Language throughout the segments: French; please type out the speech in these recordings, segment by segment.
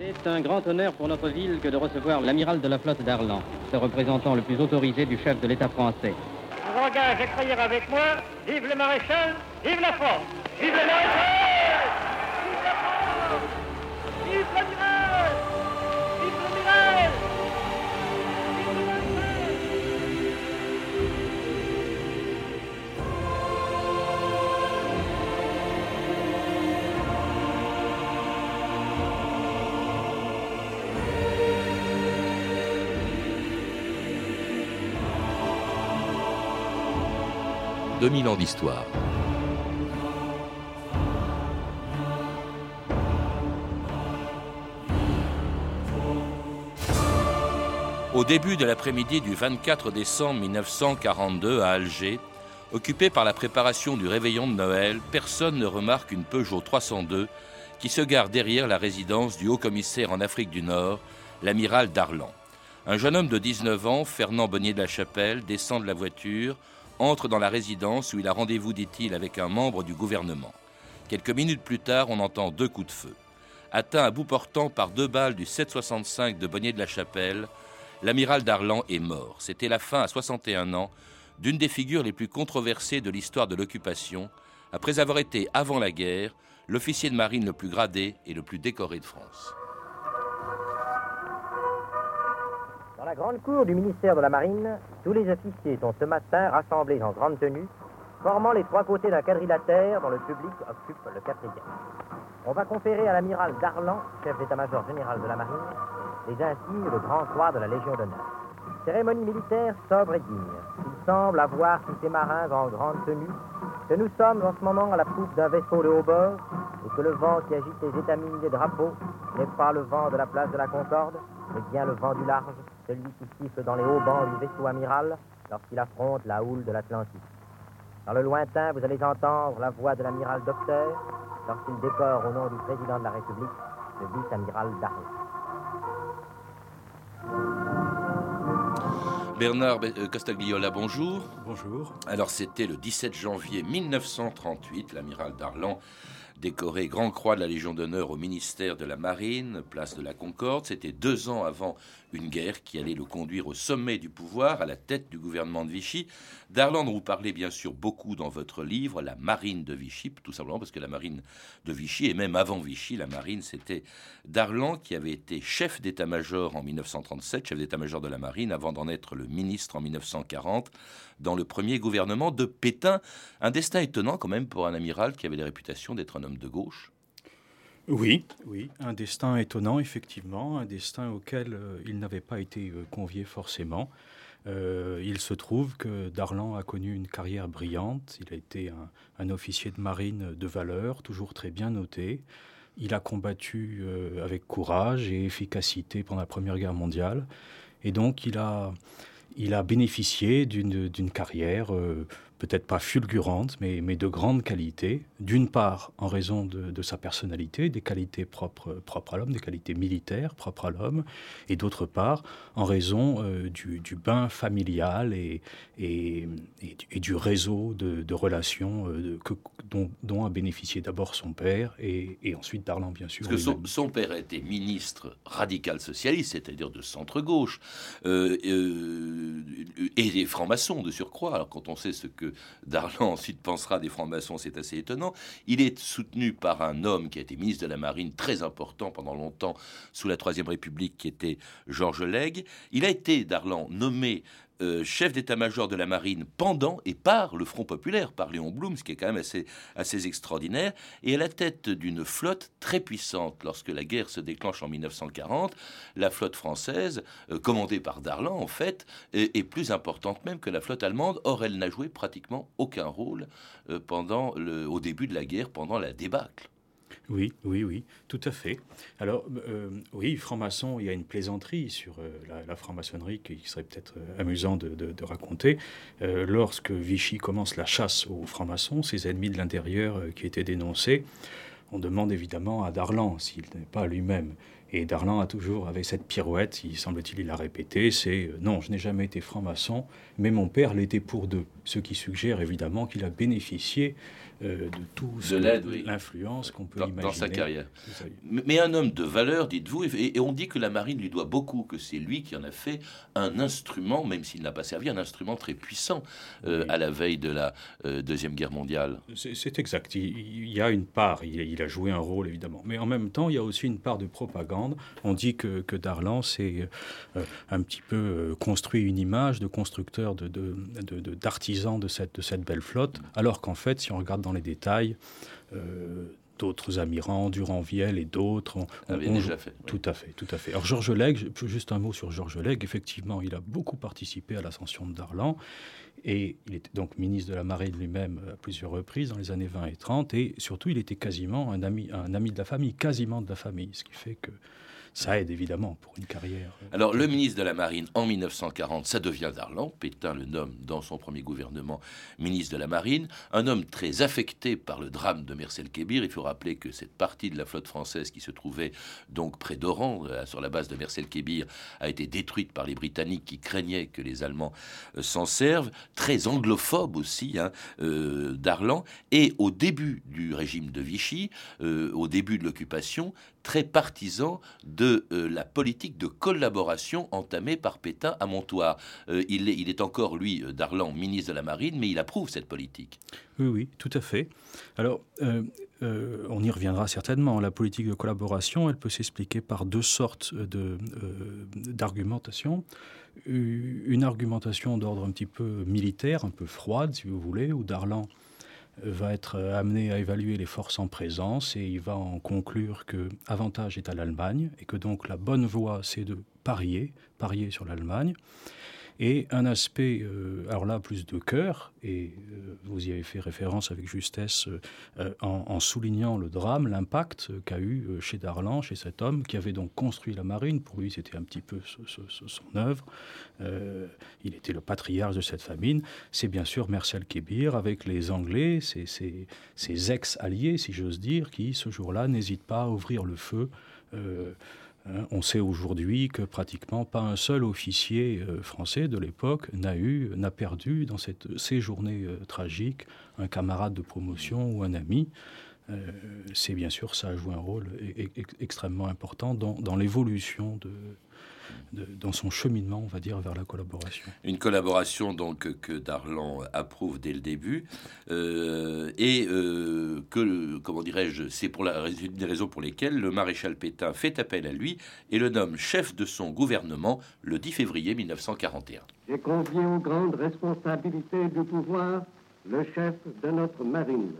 C'est un grand honneur pour notre ville que de recevoir l'amiral de la flotte d'Arlan, le représentant le plus autorisé du chef de l'État français. Je vous engage à avec moi Vive le maréchal, vive la France Vive le maréchal 2000 ans d'histoire. Au début de l'après-midi du 24 décembre 1942 à Alger, occupé par la préparation du réveillon de Noël, personne ne remarque une Peugeot 302 qui se gare derrière la résidence du haut-commissaire en Afrique du Nord, l'amiral Darlan. Un jeune homme de 19 ans, Fernand Bonnier de la Chapelle, descend de la voiture, entre dans la résidence où il a rendez-vous, dit-il, avec un membre du gouvernement. Quelques minutes plus tard, on entend deux coups de feu. Atteint à bout portant par deux balles du 765 de Bonnier de la Chapelle, l'amiral Darlan est mort. C'était la fin à 61 ans d'une des figures les plus controversées de l'histoire de l'occupation, après avoir été, avant la guerre, l'officier de marine le plus gradé et le plus décoré de France. Dans la grande cour du ministère de la Marine, tous les officiers sont ce matin rassemblés en grande tenue, formant les trois côtés d'un quadrilatère dont le public occupe le quatrième. On va conférer à l'amiral Darlan, chef d'état-major général de la Marine, les insignes de Grand Croix de la Légion d'honneur. Cérémonie militaire sobre et digne. Il semble avoir tous ces marins en grande tenue que nous sommes en ce moment à la poupe d'un vaisseau de haut bord et que le vent qui agite les étamines des drapeaux n'est pas le vent de la place de la Concorde, mais bien le vent du large, celui qui siffle dans les hauts bancs du vaisseau amiral lorsqu'il affronte la houle de l'Atlantique. Dans le lointain, vous allez entendre la voix de l'amiral Docteur lorsqu'il décore au nom du président de la République le vice-amiral Darlan. Bernard euh, Castagliola, bonjour. Bonjour. Alors c'était le 17 janvier 1938, l'amiral Darlan décoré Grand Croix de la Légion d'honneur au ministère de la Marine, place de la Concorde. C'était deux ans avant une guerre qui allait le conduire au sommet du pouvoir, à la tête du gouvernement de Vichy. Darlan, dont vous parlez bien sûr beaucoup dans votre livre, La Marine de Vichy, tout simplement parce que la Marine de Vichy, et même avant Vichy, la Marine, c'était Darlan qui avait été chef d'état-major en 1937, chef d'état-major de la Marine, avant d'en être le ministre en 1940, dans le premier gouvernement de Pétain. Un destin étonnant quand même pour un amiral qui avait la réputation d'être un homme de gauche. Oui, oui, un destin étonnant, effectivement, un destin auquel euh, il n'avait pas été euh, convié forcément. Euh, il se trouve que Darlan a connu une carrière brillante. Il a été un, officier de marine de valeur, toujours très bien noté. Il a combattu avec courage et efficacité pendant la Première Guerre mondiale. Et donc, il a, il a bénéficié d'une carrière peut-être pas fulgurante, mais, mais de grande qualité. D'une part, en raison de, de, sa personnalité, des qualités propres, propres à l'homme, des qualités militaires propres à l'homme, et d'autre part, en raison euh, du, du, bain familial et, et, et, et du réseau de, de relations euh, que, dont, dont, a bénéficié d'abord son père et, ensuite Darlan, bien sûr. Parce que son, son, père était ministre radical socialiste, c'est-à-dire de centre-gauche, euh, et franc-maçon de surcroît. Alors quand on sait ce que Darlan ensuite pensera des francs-maçons, c'est assez étonnant. Il est soutenu par un homme qui a été ministre de la Marine très important pendant longtemps sous la Troisième République, qui était Georges Legge. Il a été, Darlan, nommé euh, chef d'état-major de la marine pendant et par le Front populaire, par Léon Blum, ce qui est quand même assez, assez extraordinaire, et à la tête d'une flotte très puissante. Lorsque la guerre se déclenche en 1940, la flotte française, euh, commandée par Darlan en fait, est, plus importante même que la flotte allemande. Or, elle n'a joué pratiquement aucun rôle euh, pendant au début de la guerre, pendant la débâcle. Oui, oui, oui, tout à fait. Alors, euh, oui, franc-maçon, il y a une plaisanterie sur euh, la, franc-maçonnerie qui serait peut-être euh, amusant de, raconter. Euh, lorsque Vichy commence la chasse aux francs-maçons, ses ennemis de l'intérieur qui étaient dénoncés, on demande évidemment à Darlan s'il n'est pas lui-même. Et Darlan a toujours, avec cette pirouette, il semble-t-il, il l'a répété, c'est euh, non, je n'ai jamais été franc-maçon, mais mon père l'était pour deux. Ce qui suggère évidemment qu'il a bénéficié euh, de tout l'influence qu'on peut imaginer dans sa carrière. Mais un homme de valeur, dites-vous, et, on dit que la marine lui doit beaucoup, que c'est lui qui en a fait un instrument, même s'il n'a pas servi, un instrument très puissant euh, à la veille de la euh, deuxième guerre mondiale. C'est exact. Il, y a une part. Il, a joué un rôle évidemment, mais en même temps, il y a aussi une part de propagande. On dit que, que Darlan s'est un petit peu construit une image de constructeur, de d'artisan de, de, cette, de cette belle flotte, alors qu'en fait, si on regarde dans les détails. Euh, d'autres amirants, Durand-Viel et d'autres ont, déjà fait. Tout à fait, tout à fait. Alors Georges Legge, juste un mot sur Georges Legge. Effectivement, il a beaucoup participé à l'ascension de Darlan et il était donc ministre de la Marine lui-même à plusieurs reprises dans les années 20 et 30 et surtout il était quasiment un ami, un ami de la famille, quasiment de la famille, ce qui fait que ça aide évidemment pour une carrière. Euh, Alors le ministre de la Marine en 1940, ça devient Darlan. Pétain le nomme dans son premier gouvernement ministre de la Marine. Un homme très affecté par le drame de Mercel-Kébir. Il faut rappeler que cette partie de la flotte française qui se trouvait donc près d'Oran, euh, sur la base de Mercel-Kébir, a été détruite par les Britanniques qui craignaient que les Allemands euh, s'en servent. Très anglophobe aussi, hein, Darlan. Et au début du régime de Vichy, au début de l'occupation, très partisan de euh, la politique de collaboration entamée par Pétain à Montoire. Euh, il, est, encore, lui, euh, Darlan, ministre de la Marine, mais il approuve cette politique. Oui, oui, tout à fait. Alors, on y reviendra certainement. La politique de collaboration, elle peut s'expliquer par deux sortes d'argumentation. Une argumentation d'ordre un petit peu militaire, un peu froide, si vous voulez, où Darlan va être amené à évaluer les forces en présence et il va en conclure que avantage est à l'Allemagne et que donc la bonne voie c'est de parier, parier sur l'Allemagne et un aspect, euh, alors là, plus de cœur, et euh, vous y avez fait référence avec justesse euh, en, soulignant le drame, l'impact qu'a eu chez Darlan, chez cet homme qui avait donc construit la marine. Pour lui, c'était un petit peu son œuvre. il était le patriarche de cette famine. C'est bien sûr Marcel Kébir avec les Anglais, ses ex-alliés, si j'ose dire, qui, ce jour-là, n'hésitent pas à ouvrir le feu. Hein, on sait aujourd'hui que pratiquement pas un seul officier euh, français de l'époque n'a eu, n'a perdu dans cette, ces journées euh, tragiques un camarade de promotion ou un ami. Euh, c'est bien sûr, ça a joué un rôle e-, e-, extrêmement important dans l'évolution de, dans son cheminement, on va dire, vers la collaboration. Une collaboration donc que Darlan approuve dès le début euh, et euh, que, comment dirais-je, c'est pour la, une des raisons pour lesquelles le maréchal Pétain fait appel à lui et le nomme chef de son gouvernement le 10 février 1941. J'ai confié aux grandes responsabilités du pouvoir le chef de notre marine.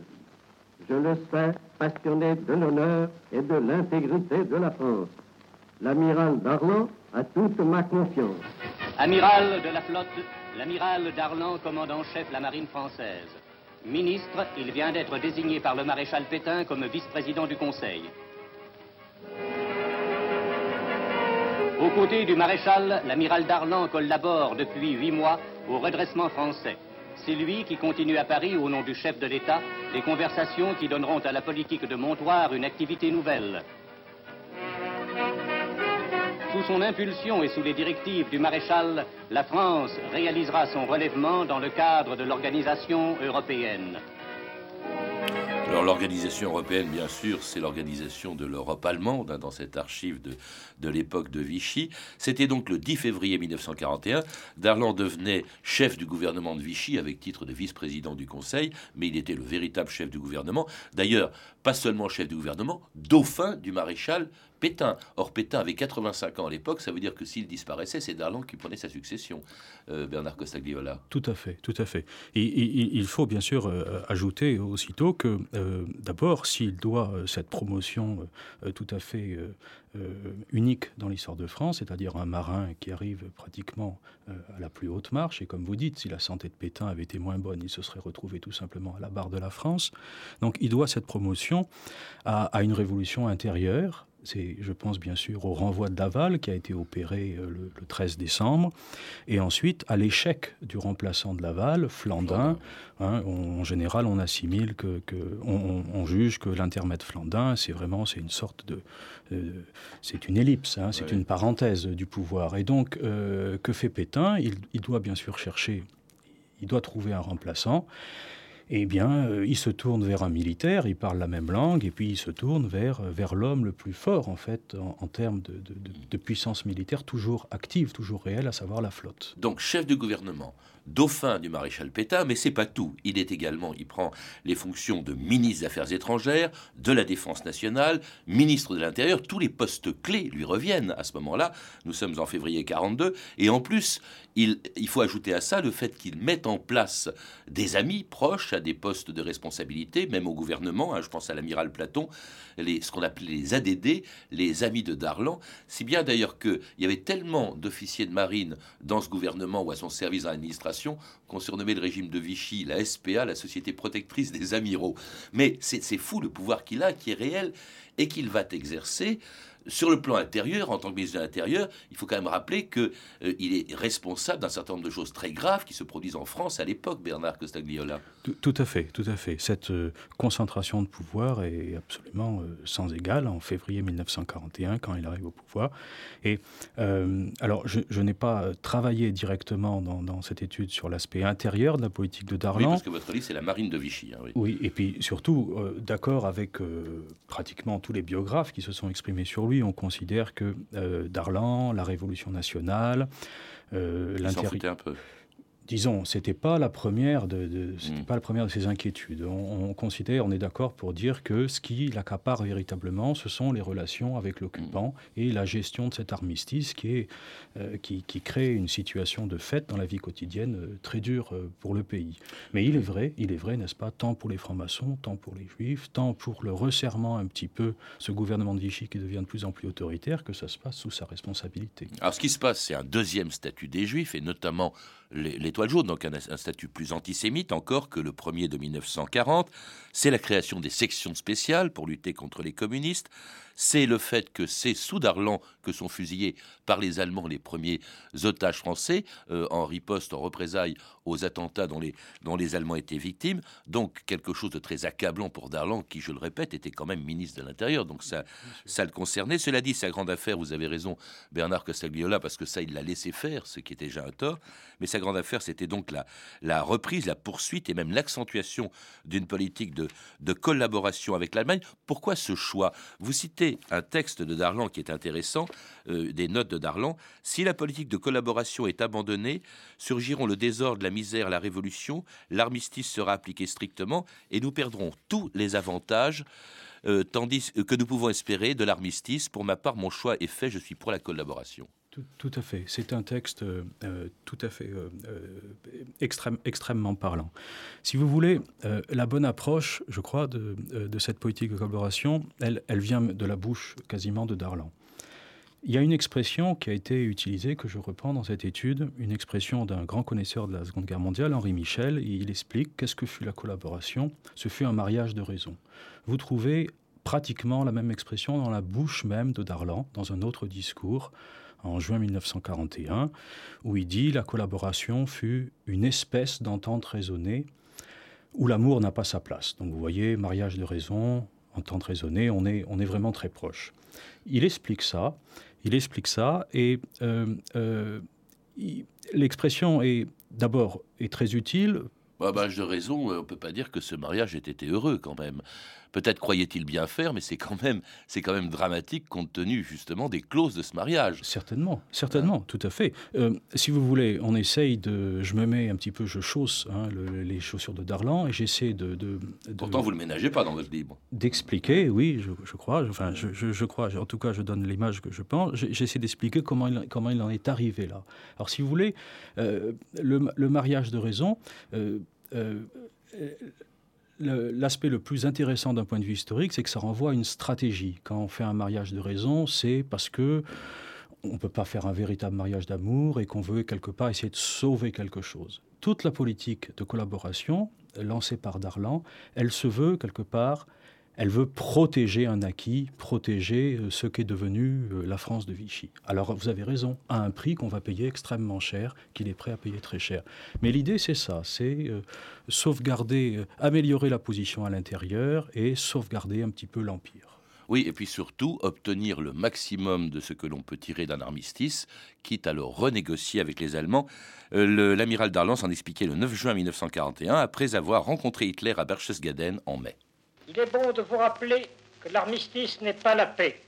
Je le sais, passionné de l'honneur et de l'intégrité de la France. L'amiral Darlan à toute ma confiance. Amiral de la flotte, l'amiral Darlan, commandant chef la marine française. Ministre, il vient d'être désigné par le maréchal Pétain comme vice-président du Conseil. Aux côtés du maréchal, l'amiral Darlan collabore depuis huit mois au redressement français. C'est lui qui continue à Paris, au nom du chef de l'État, les conversations qui donneront à la politique de Montoire une activité nouvelle, sous son impulsion et sous les directives du maréchal, la France réalisera son relèvement dans le cadre de l'organisation européenne. Alors l'organisation européenne, bien sûr, c'est l'organisation de l'Europe allemande, hein, dans cette archive de, de l'époque de Vichy. C'était donc le 10 février 1941. Darlan devenait chef du gouvernement de Vichy avec titre de vice-président du Conseil, mais il était le véritable chef du gouvernement. D'ailleurs, pas seulement chef du gouvernement, dauphin du maréchal Pétain. Or, Pétain avait 85 ans à l'époque, ça veut dire que s'il disparaissait, c'est Darlan qui prenait sa succession, euh, Bernard Costagliola. Tout à fait, tout à fait. Et, il faut bien sûr euh, ajouter aussitôt que, euh, d'abord, s'il doit cette promotion tout à fait unique dans l'histoire de France, c'est-à-dire un marin qui arrive pratiquement à la plus haute marche, et comme vous dites, si la santé de Pétain avait été moins bonne, il se serait retrouvé tout simplement à la barre de la France. Donc il doit cette promotion à une révolution intérieure C'est, je pense bien sûr au renvoi de Laval qui a été opéré euh, le, 13 décembre, et ensuite à l'échec du remplaçant de Laval, Flandin. Hein, en général, on assimile que, on, juge que l'intermède Flandin, c'est vraiment c'est une sorte de, euh, c'est une ellipse, hein, c'est une parenthèse du pouvoir. Et donc, euh, que fait Pétain? Il, il doit bien sûr chercher, il doit trouver un remplaçant eh bien, euh, il se tourne vers un militaire, il parle la même langue, et puis il se tourne vers, euh, vers l'homme le plus fort, en fait, en, termes de, de, puissance militaire, toujours active, toujours réelle, à savoir la flotte. Donc, chef du gouvernement, dauphin du maréchal Pétain, mais c'est pas tout. Il est également, il prend les fonctions de ministre des Affaires étrangères, de la Défense nationale, ministre de l'Intérieur. Tous les postes clés lui reviennent à ce moment-là. Nous sommes en février 42, et en plus, il, il faut ajouter à ça le fait qu'il mette en place des amis proches des postes de responsabilité, même au gouvernement. Hein. je pense à l'amiral Platon, ce qu'on appelait les ADD, les amis de Darlan. Si bien d'ailleurs qu'il y avait tellement d'officiers de marine dans ce gouvernement ou à son service dans l'administration qu'on surnommait le régime de Vichy, la SPA, la Société protectrice des amiraux. Mais c'est fou le pouvoir qu'il a, qui est réel et qu'il va exercer sur le plan intérieur, en tant que ministre de l'Intérieur, il faut quand même rappeler qu'il euh, est responsable d'un certain nombre de choses très graves qui se produisent en France à l'époque, Bernard Costagliola. Tout, à fait, tout à fait. Cette euh, concentration de pouvoir est absolument euh, sans égale en février 1941 quand il arrive au pouvoir. Et alors, je, n'ai pas travaillé directement dans, cette étude sur l'aspect intérieur de la politique de Darlan. Oui, parce que votre livre, c'est la marine de Vichy. Hein, oui. et puis surtout, d'accord avec pratiquement tous les biographes qui se sont exprimés sur lui, on considère que euh, Darlan, la Révolution nationale, euh, l'intérieur disons, c'était pas la première de, c'était mm. pas la première de ces inquiétudes. On, considère, on est d'accord pour dire que ce qui l'accapare véritablement, ce sont les relations avec l'occupant mm. et la gestion de cet armistice qui est euh, qui, crée une situation de fait dans la vie quotidienne euh, très dure euh, pour le pays. Mais il est vrai, il est vrai, n'est-ce pas, tant pour les francs-maçons, tant pour les juifs, tant pour le resserrement un petit peu, ce gouvernement de Vichy qui devient de plus en plus autoritaire, que ça se passe sous sa responsabilité. Alors ce qui se passe, c'est un deuxième statut des juifs et notamment l'étoile jaune, donc un, un, statut plus antisémite encore que le premier de 1940. C'est la création des sections spéciales pour lutter contre les communistes c'est le fait que c'est sous Darlan que sont fusillés par les Allemands les premiers otages français euh, en riposte, en représailles aux attentats dont les, dont les Allemands étaient victimes. Donc quelque chose de très accablant pour Darlan, qui, je le répète, était quand même ministre de l'Intérieur. Donc ça, ça le concernait. Cela dit, sa grande affaire, vous avez raison, Bernard Castagliola, parce que ça, il l'a laissé faire, ce qui était déjà un tort. Mais sa grande affaire, c'était donc la, la reprise, la poursuite et même l'accentuation d'une politique de, de collaboration avec l'Allemagne. Pourquoi ce choix? Vous citez un texte de Darlan qui est intéressant, euh, des notes de Darlan. Si la politique de collaboration est abandonnée, surgiront le désordre, la misère, la révolution, l'armistice sera appliqué strictement et nous perdrons tous les avantages. Euh, tandis que nous pouvons espérer de l'armistice. Pour ma part, mon choix est fait, je suis pour la collaboration. Tout, à fait. C'est un texte euh, tout à fait euh, extrême, extrêmement parlant. Si vous voulez, la bonne approche, je crois, de, cette politique de collaboration, elle, vient de la bouche quasiment de Darlan. Il y a une expression qui a été utilisée, que je reprends dans cette étude, une expression d'un grand connaisseur de la Seconde Guerre mondiale, Henri Michel, il explique qu'est-ce que fut la collaboration Ce fut un mariage de raison. Vous trouvez pratiquement la même expression dans la bouche même de Darlan, dans un autre discours, en juin 1941, où il dit la collaboration fut une espèce d'entente raisonnée où l'amour n'a pas sa place. Donc vous voyez, mariage de raison, entente raisonnée, on est, on est vraiment très proche. Il explique ça, il explique ça, et euh, euh, l'expression est d'abord est très utile. Bah, bah, de raison, on peut pas dire que ce mariage ait été heureux quand même. Peut-être croyait-il bien faire, mais c'est quand même, c'est quand même dramatique compte tenu justement des clauses de ce mariage. Certainement, certainement, hein tout à fait. Euh, si vous voulez, on essaye de, je me mets un petit peu, je chausse hein, les chaussures de Darlan et j'essaie de, de, Pourtant, vous le ménagez pas dans votre livre. D'expliquer, oui, je, crois. Enfin, je, je, crois. En tout cas, je donne l'image que je pense. J'essaie d'expliquer comment il, comment il en est arrivé là. Alors, si vous voulez, euh, le, le, mariage de raison. Euh, l'aspect le, plus intéressant d'un point de vue historique, c'est que ça renvoie à une stratégie. Quand on fait un mariage de raison, c'est parce que on ne peut pas faire un véritable mariage d'amour et qu'on veut quelque part essayer de sauver quelque chose. Toute la politique de collaboration lancée par Darlan, elle se veut quelque part elle veut protéger un acquis, protéger euh, ce qu'est devenu euh, la France de Vichy. Alors vous avez raison, à un prix qu'on va payer extrêmement cher, qu'il est prêt à payer très cher. Mais l'idée c'est ça, c'est euh, sauvegarder, améliorer la position à l'intérieur et sauvegarder un petit peu l'Empire. Oui, et puis surtout obtenir le maximum de ce que l'on peut tirer d'un armistice, quitte à le renégocier avec les Allemands. L'amiral Darlan s'en expliquait le 9 juin 1941, après avoir rencontré Hitler à Berchtesgaden en mai. Il est bon de vous rappeler que l'armistice n'est pas la paix.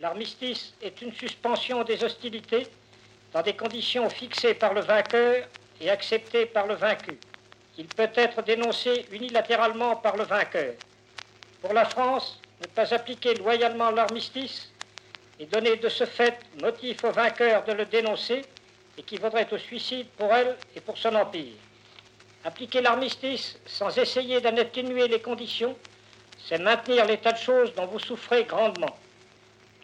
L'armistice est une suspension des hostilités dans des conditions fixées par le vainqueur et acceptées par le vaincu. Il peut être dénoncé unilatéralement par le vainqueur. Pour la France, ne pas appliquer loyalement l'armistice et donner de ce fait motif au vainqueur de le dénoncer équivaudrait au suicide pour elle et pour son empire. Appliquer l'armistice sans essayer d'en atténuer les conditions c'est maintenir l'état de choses dont vous souffrez grandement.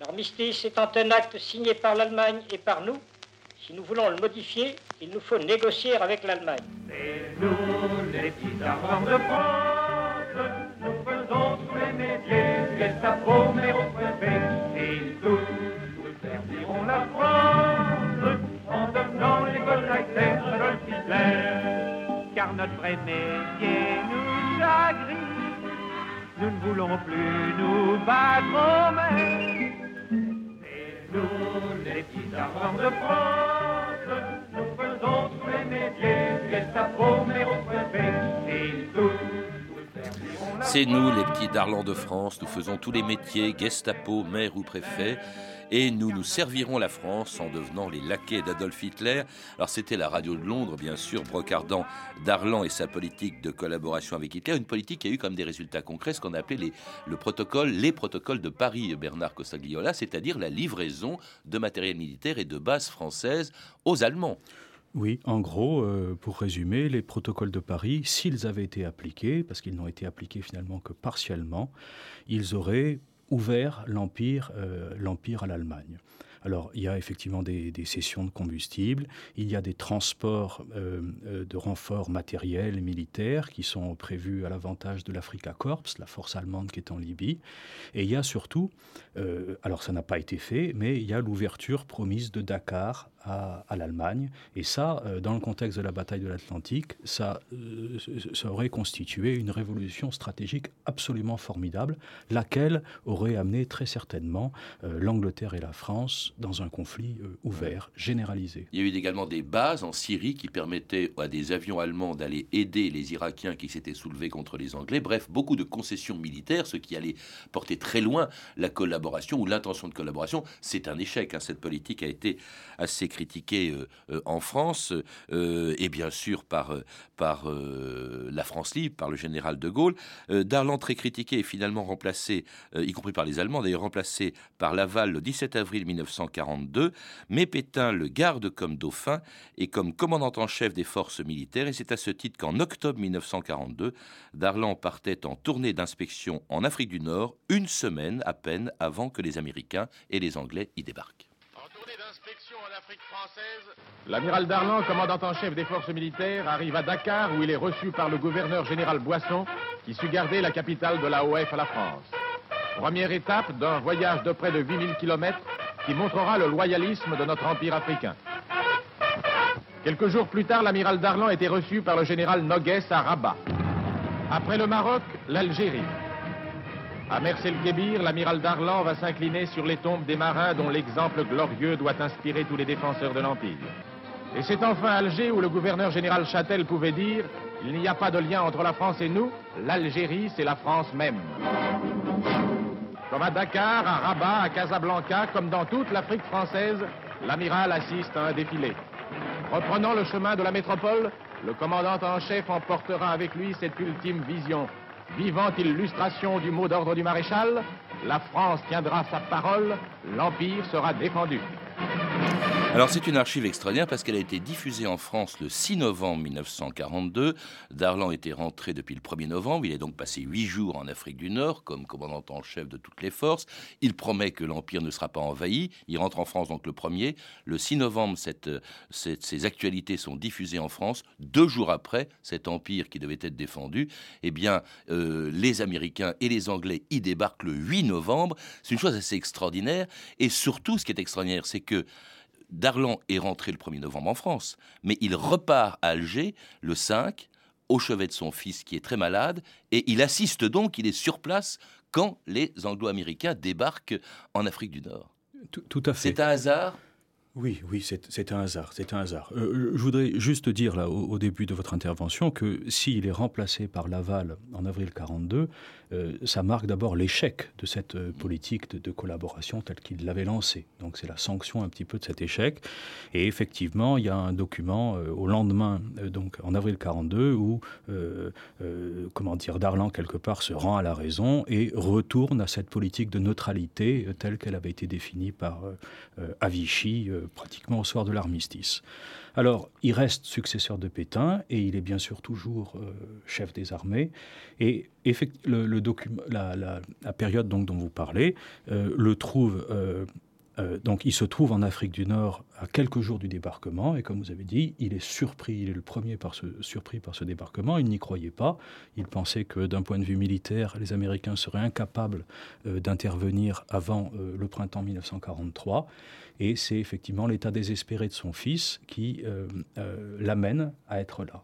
L'armistice étant un acte signé par l'Allemagne et par nous, si nous voulons le modifier, il nous faut négocier avec l'Allemagne. C'est nous, les petits amants de France, nous faisons tous les métiers, Gestapo, mais au préfet, et tous, nous servirons la France, en devenant les Goldreiter de Hitler, car notre vrai métier nous chagrine nous ne voulons plus nous battre. Et nous, les petits enfants de France, nous faisons tous les métiers, Gestapo, mais au préfet, et tout. C'est nous, les petits darlans de France, nous faisons tous les métiers, Gestapo, maire ou préfet et nous nous servirons la France en devenant les laquais d'Adolf Hitler. Alors c'était la radio de Londres, bien sûr, brocardant Darlan et sa politique de collaboration avec Hitler, une politique qui a eu comme des résultats concrets ce qu'on a appelé les, le protocole, les protocoles de Paris, Bernard Costagliola, c'est-à-dire la livraison de matériel militaire et de bases françaises aux Allemands. Oui, en gros, euh, pour résumer, les protocoles de Paris, s'ils avaient été appliqués, parce qu'ils n'ont été appliqués finalement que partiellement, ils auraient ouvert l'Empire euh, à l'Allemagne. Alors, il y a effectivement des, cessions de combustible, il y a des transports euh, de renforts matériels et militaires qui sont prévus à l'avantage de l'Africa Corps, la force allemande qui est en Libye. Et il y a surtout, alors ça n'a pas été fait, mais il y a l'ouverture promise de Dakar à, l'Allemagne. Et ça, euh, dans le contexte de la bataille de l'Atlantique, ça, euh, ça aurait constitué une révolution stratégique absolument formidable, laquelle aurait amené très certainement euh, l'Angleterre et la France dans un conflit ouvert, généralisé. Il y a eu également des bases en Syrie qui permettaient à des avions allemands d'aller aider les Irakiens qui s'étaient soulevés contre les Anglais. Bref, beaucoup de concessions militaires, ce qui allait porter très loin la collaboration ou l'intention de collaboration. C'est un échec. Hein. Cette politique a été assez critiqué euh, euh, en France euh, et bien sûr par, par la France libre, par le général de Gaulle. Darlan, très critiqué, est finalement remplacé, y compris par les Allemands, d'ailleurs remplacé par Laval le 17 avril 1942. Mais Pétain le garde comme dauphin et comme commandant en chef des forces militaires. Et c'est à ce titre qu'en octobre 1942, Darlan partait en tournée d'inspection en Afrique du Nord, une semaine à peine avant que les Américains et les Anglais y débarquent. L'amiral Darlan, commandant en chef des forces militaires, arrive à Dakar où il est reçu par le gouverneur général Boisson qui sut garder la capitale de l'AOF à la France. Première étape d'un voyage de près de 8000 km qui montrera le loyalisme de notre empire africain. Quelques jours plus tard, l'amiral Darlan était reçu par le général Noguès à Rabat. Après le Maroc, l'Algérie. À Mersel-Kébir, l'amiral Darlan va s'incliner sur les tombes des marins dont l'exemple glorieux doit inspirer tous les défenseurs de l'Empire. Et c'est enfin Alger où le gouverneur général Châtel pouvait dire Il n'y a pas de lien entre la France et nous, l'Algérie c'est la France même. Comme à Dakar, à Rabat, à Casablanca, comme dans toute l'Afrique française, l'amiral assiste à un défilé. Reprenant le chemin de la métropole, le commandant en chef emportera avec lui cette ultime vision Vivante illustration du mot d'ordre du maréchal, la France tiendra sa parole, l'Empire sera défendu. Alors c'est une archive extraordinaire parce qu'elle a été diffusée en France le 6 novembre 1942. Darlan était rentré depuis le 1er novembre. Il est donc passé huit jours en Afrique du Nord comme commandant en chef de toutes les forces. Il promet que l'Empire ne sera pas envahi. Il rentre en France donc le 1er. Le 6 novembre, ces actualités sont diffusées en France. Deux jours après, cet empire qui devait être défendu, eh bien, euh, les Américains et les Anglais y débarquent le 8 novembre. C'est une chose assez extraordinaire. Et surtout, ce qui est extraordinaire, c'est que Darlan est rentré le 1er novembre en France, mais il repart à Alger le 5 au chevet de son fils qui est très malade, et il assiste donc, il est sur place quand les Anglo-Américains débarquent en Afrique du Nord. Tout, tout à fait. C'est un hasard oui, oui, c'est un hasard, c'est un hasard. Euh, je voudrais juste dire là au, début de votre intervention que s'il est remplacé par Laval en avril 42, euh, ça marque d'abord l'échec de cette euh, politique de, collaboration telle qu'il l'avait lancée. Donc c'est la sanction un petit peu de cet échec. Et effectivement, il y a un document au lendemain, donc en avril 42, où comment dire, Darlan quelque part se rend à la raison et retourne à cette politique de neutralité telle qu'elle avait été définie par à Vichy pratiquement au soir de l'armistice. Alors, il reste successeur de Pétain et il est bien sûr toujours euh, chef des armées. Et le, la, période donc, dont vous parlez euh, le trouve Euh, donc il se trouve en Afrique du Nord à quelques jours du débarquement et comme vous avez dit, il est surpris, il est le premier par ce, surpris par ce débarquement, il n'y croyait pas, il pensait que d'un point de vue militaire, les Américains seraient incapables euh, d'intervenir avant euh, le printemps 1943 et c'est effectivement l'état désespéré de son fils qui euh, l'amène à être là.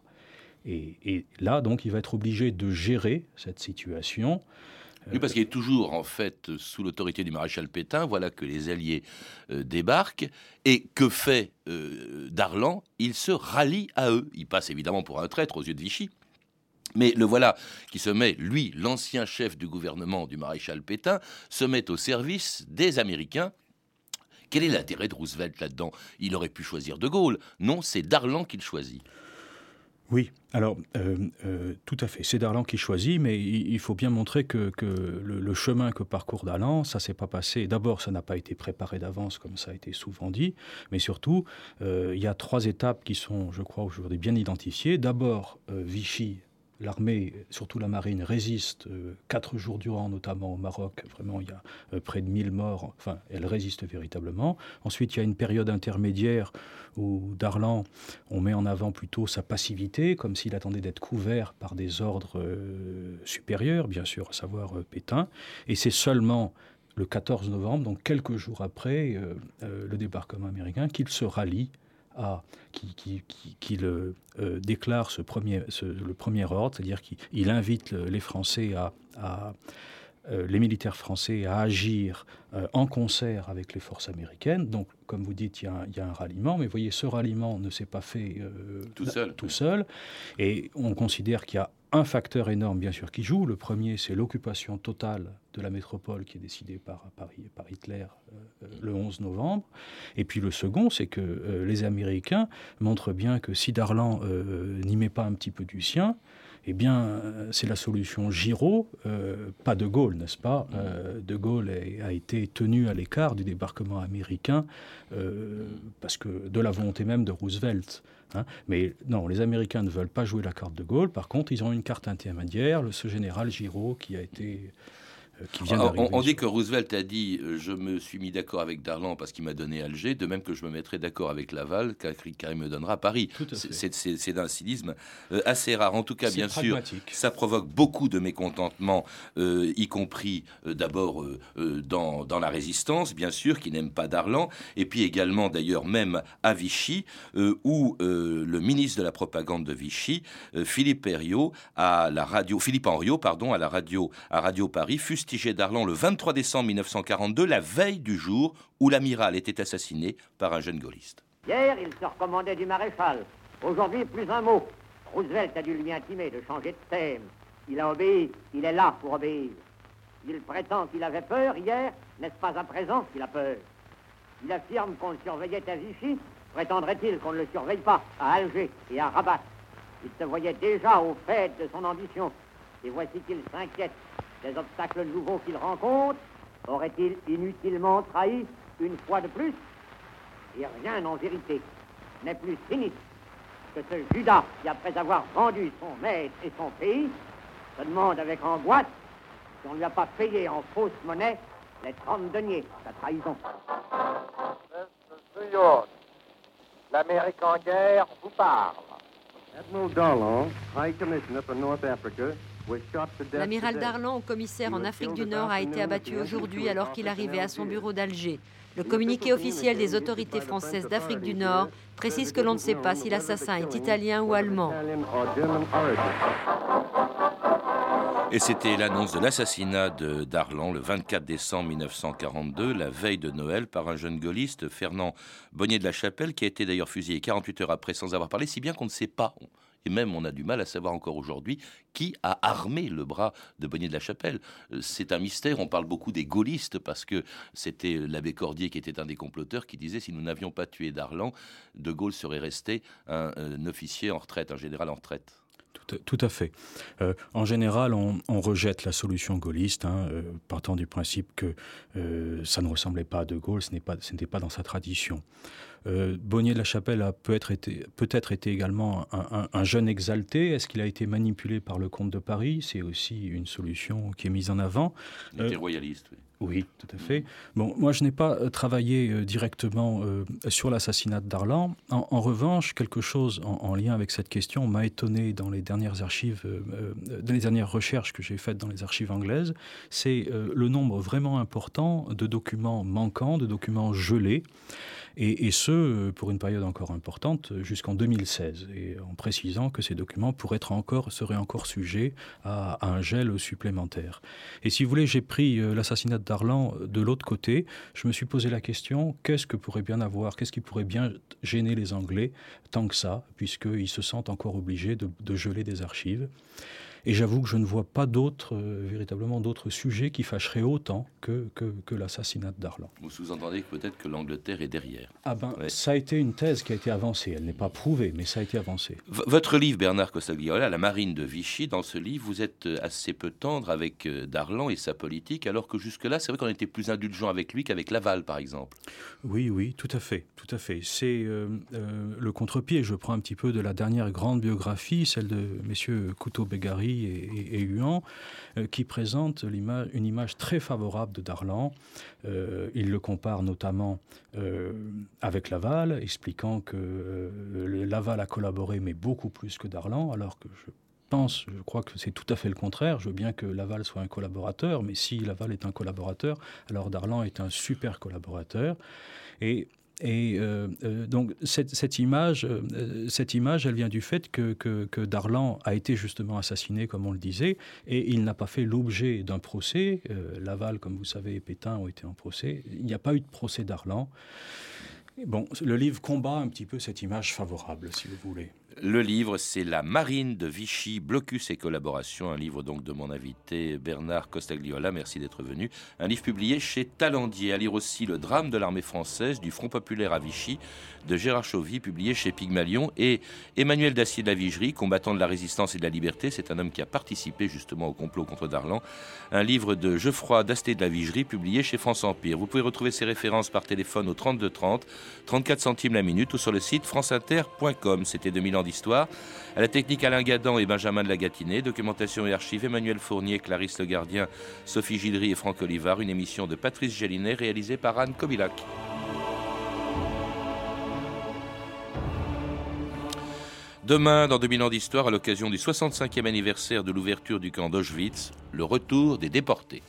Et là donc il va être obligé de gérer cette situation. Oui, parce qu'il est toujours en fait sous l'autorité du maréchal Pétain. Voilà que les Alliés euh, débarquent. Et que fait euh, Darlan? Il se rallie à eux. Il passe évidemment pour un traître aux yeux de Vichy. Mais le voilà qui se met, lui, l'ancien chef du gouvernement du maréchal Pétain, se met au service des Américains. Quel est l'intérêt de Roosevelt là-dedans? Il aurait pu choisir De Gaulle. Non, c'est Darlan qu'il choisit. Oui, alors euh, euh, tout à fait. C'est Darlan qui choisit, mais il, faut bien montrer que, le, chemin que parcourt Darlan, ça s'est pas passé. D'abord, ça n'a pas été préparé d'avance, comme ça a été souvent dit, mais surtout, euh, il y a trois étapes qui sont, je crois, aujourd'hui bien identifiées. D'abord, Vichy l'armée, surtout la marine, résiste euh, quatre jours durant, notamment au Maroc. Vraiment, il y a euh, près de 1000 morts. Enfin, elle résiste véritablement. Ensuite, il y a une période intermédiaire où Darlan, on met en avant plutôt sa passivité, comme s'il attendait d'être couvert par des ordres euh, supérieurs, bien sûr, à savoir Pétain. Et c'est seulement le 14 novembre, donc quelques jours après le débarquement américain, qu'il se rallie à, qui, qui, qui, qui le euh, déclare ce premier, ce, le premier ordre, c'est-à-dire qu'il invite le, les Français à, à euh, les militaires français à agir euh, en concert avec les forces américaines. Donc, comme vous dites, il y, y a un ralliement, mais vous voyez, ce ralliement ne s'est pas fait euh, tout, seul. tout seul. Et on considère qu'il y a un facteur énorme, bien sûr, qui joue. Le premier, c'est l'occupation totale de la métropole qui est décidée par, par, par Hitler euh, le 11 novembre. Et puis le second, c'est que euh, les Américains montrent bien que si Darlan euh, n'y met pas un petit peu du sien, eh bien, c'est la solution Giraud, euh, pas de Gaulle, n'est-ce pas euh, De Gaulle est, a été tenu à l'écart du débarquement américain euh, parce que de la volonté même de Roosevelt. Hein. Mais non, les Américains ne veulent pas jouer la carte de Gaulle. Par contre, ils ont une carte intermédiaire, le, ce général Giraud qui a été qui vient on, on dit que Roosevelt a dit euh, je me suis mis d'accord avec Darlan parce qu'il m'a donné Alger, de même que je me mettrai d'accord avec Laval car, car il me donnera Paris. C'est d'un cynisme euh, assez rare. En tout cas, bien sûr, ça provoque beaucoup de mécontentement, euh, y compris euh, d'abord euh, dans, dans la résistance, bien sûr, qui n'aime pas Darlan, et puis également d'ailleurs même à Vichy, où le ministre de la propagande de Vichy, Philippe Henriot, à la radio, Philippe Henriot, pardon, à la radio, à Radio Paris, fut Darlan le 23 décembre 1942, la veille du jour où l'amiral était assassiné par un jeune gaulliste. Hier, il se recommandait du maréchal. Aujourd'hui, plus un mot. Roosevelt a dû lui intimer de changer de thème. Il a obéi, il est là pour obéir. Il prétend qu'il avait peur hier, n'est-ce pas à présent qu'il a peur? Il affirme qu'on le surveillait à Vichy, prétendrait-il qu'on ne le surveille pas à Alger et à Rabat? Il se voyait déjà au fait de son ambition. Et voici qu'il s'inquiète des obstacles nouveaux qu'il rencontre Aurait-il inutilement trahi une fois de plus Et rien en vérité n'est plus sinistre que ce Judas qui, après avoir vendu son maître et son pays, se demande avec angoisse si on ne lui a pas payé en fausse monnaie les 30 deniers, sa trahison. New York. L'Amérique en guerre vous parle. Admiral Darlan, High Commissioner for North Africa, L'amiral. Darlan, commissaire en Afrique du Nord, a été abattu aujourd'hui alors qu'il arrivait à son bureau d'Alger. Le communiqué officiel des autorités françaises d'Afrique du Nord précise que l'on ne sait pas si l'assassin est italien ou allemand. Et c'était l'annonce de l'assassinat de Darlan le 24 décembre 1942, la veille de Noël, par un jeune gaulliste, Fernand Bonnier de la Chapelle, qui a été d'ailleurs fusillé 48 heures après sans avoir parlé, si bien qu'on ne sait pas, et même on a du mal à savoir encore aujourd'hui, qui a armé le bras de Bonnier de la Chapelle. Euh, C'est un mystère, on parle beaucoup des gaullistes, parce que c'était l'abbé Cordier qui était un des comploteurs qui disait si nous n'avions pas tué Darlan, De Gaulle serait resté un, officier en retraite, un général en retraite. Tout à, fait. Euh, en général, on, rejette la solution gaulliste, hein, euh, partant du principe que ça ne ressemblait pas à De Gaulle, ce n'était pas dans sa tradition. Euh, Bonnier de la Chapelle a peut-être été, également un, un- un jeune exalté. Est-ce qu'il a été manipulé par le comte de Paris? C'est aussi une solution qui est mise en avant. Il était Euh, royaliste, oui. Oui, tout à fait. Bon, moi, je n'ai pas euh, travaillé euh, directement euh, sur l'assassinat de Darlan. En, en revanche, quelque chose en, en lien avec cette question m'a étonné dans les dernières archives, euh, dans les dernières recherches que j'ai faites dans les archives anglaises. C'est le nombre vraiment important de documents manquants, de documents gelés. Et, ce, euh, pour une période encore importante, euh, jusqu'en 2016, et en précisant que ces documents pourraient être encore, seraient encore sujets à, un gel supplémentaire. Et si vous voulez, j'ai pris euh, l'assassinat de Darlan de l'autre côté. Je me suis posé la question qu'est-ce que pourrait bien avoir, qu'est-ce qui pourrait bien gêner les Anglais tant que ça, puisqu'ils se sentent encore obligés de geler des archives? Et j'avoue que je ne vois pas d'autres, euh, véritablement d'autres sujets qui fâcheraient autant que, que, que l'assassinat de Darlan. Vous sous-entendez que peut-être que l'Angleterre est derrière. Ah ben, Ouais. ça a été une thèse qui a été avancée. Elle n'est pas prouvée, mais ça a été avancé. V- Votre livre, Bernard Costagliola, La marine de Vichy, dans ce livre, vous êtes euh, assez peu tendre avec euh, Darlan et sa politique, alors que jusque-là, c'est vrai qu'on était plus indulgent avec lui qu'avec Laval, par exemple. Oui, oui, tout à fait, tout à fait. C'est euh, euh, le contre-pied. Je prends un petit peu de la dernière grande biographie, celle de messieurs Couteau-Bégari et, et, Huan, euh, qui présente l'image- une image très favorable de Darlan. Euh, il le compare notamment euh, avec Laval, expliquant que Laval a collaboré, mais beaucoup plus que Darlan, alors que je pense, je crois que c'est tout à fait le contraire. Je veux bien que Laval soit un collaborateur, mais si Laval est un collaborateur, alors Darlan est un super collaborateur. Et, et euh, euh, donc cette, image, euh, cette image, elle vient du fait que, que, Darlan a été justement assassiné, comme on le disait, et il n'a pas fait l'objet d'un procès. Laval, comme vous savez, et Pétain ont été en procès. Il n'y a pas eu de procès Darlan. Bon, le livre combat un petit peu cette image favorable, si vous voulez. Le livre, c'est La marine de Vichy, blocus et collaboration, un livre donc de mon invité Bernard Costagliola, merci d'être venu. Un livre publié chez Talandier. À lire aussi Le drame de l'armée française du Front populaire à Vichy de Gérard Chauvy, publié chez Pygmalion. Et Emmanuel Dacier de la Vigerie, combattant de la résistance et de la liberté, c'est un homme qui a participé justement au complot contre Darlan. Un livre de Geoffroy Dasté de la Vigerie, publié chez France Empire. Vous pouvez retrouver ces références par téléphone au 32 30, 34 centimes la minute ou sur le site franceinter.com. C'était 2000 ans d'histoire. À la technique Alain Gadan et Benjamin de la Gatinée, documentation et archives Emmanuel Fournier, Clarisse Le Gardien, Sophie Gildry et Franck Olivard, une émission de Patrice Gélinet réalisée par Anne Kobilac. Demain, dans 2000 ans d'histoire, à l'occasion du 65e anniversaire de l'ouverture du camp d'Auschwitz, le retour des déportés.